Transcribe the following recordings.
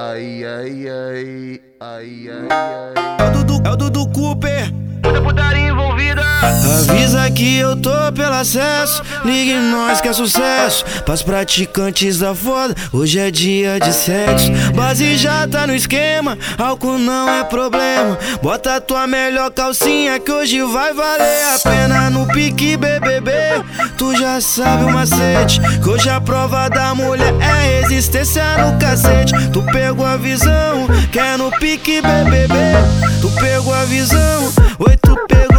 Ai, ai, ai, ai, ai, ai. É o é Cooper. Avisa que eu tô pelo acesso. Ligue nós que é sucesso. Pras praticantes da foda, hoje é dia de sexo. Base já tá no esquema, álcool não é problema. Bota tua melhor calcinha que hoje vai valer a pena no pique BBB. Tu já sabe o macete, que hoje a prova da mulher é resistência no cacete. Tu pegou a visão, que é no pique BBB. Tu pegou a visão, oi tu pegou.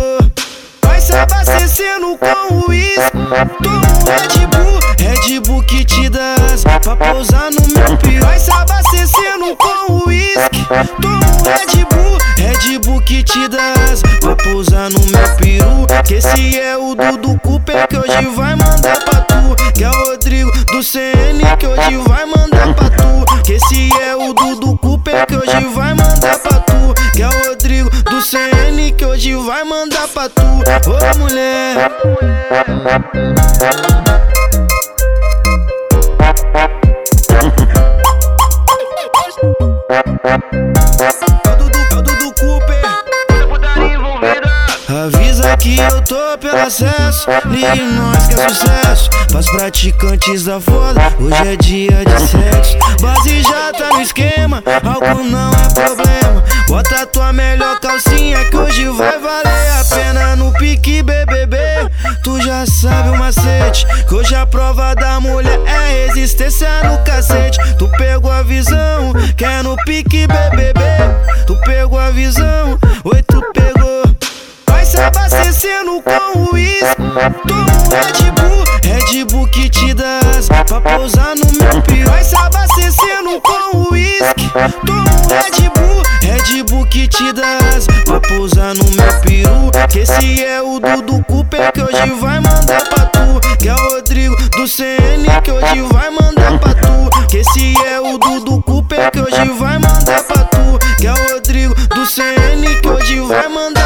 Se abastecendo com uísque. Toma um Red Bull, Red Bull que te dá pra pousar no meu piru. Vai se abastecendo com uísque. Toma um Red Bull, Red Bull que te dá pra pousar no meu peru. Que esse é o Dudu Cooper que hoje vai mandar pra tu. Que é o Rodrigo do CN que hoje vai mandar pra tu. Que esse é o Dudu Cooper que hoje CN que hoje vai mandar pra tu. Ô mulher. Avisa que eu tô pelo acesso. Ligue nós que é sucesso. Pras praticantes da foda, hoje é dia de sexo. Base já tá no esquema, álcool não é problema. Tua melhor calcinha que hoje vai valer a pena no pique BBB. Tu já sabe o macete, que hoje a prova da mulher é resistência no cacete. Tu pegou a visão, que é no pique BBB. Tu pegou a visão, oi tu pegou. Vai se abastecendo com uísque. Toma um Red Bull, Red Bull que te dá asa pra pousar no meu piru. Vai se abastecendo com uísque. Toma um Red Red Bull te dá pra pousar no meu peru. Que esse é o Dudu Cooper que hoje vai mandar pra tu. Que é o Rodrigo do CN que hoje vai mandar pra tu. Que esse é o Dudu Cooper que hoje vai mandar pra tu. Que é o Rodrigo do CN que hoje vai mandar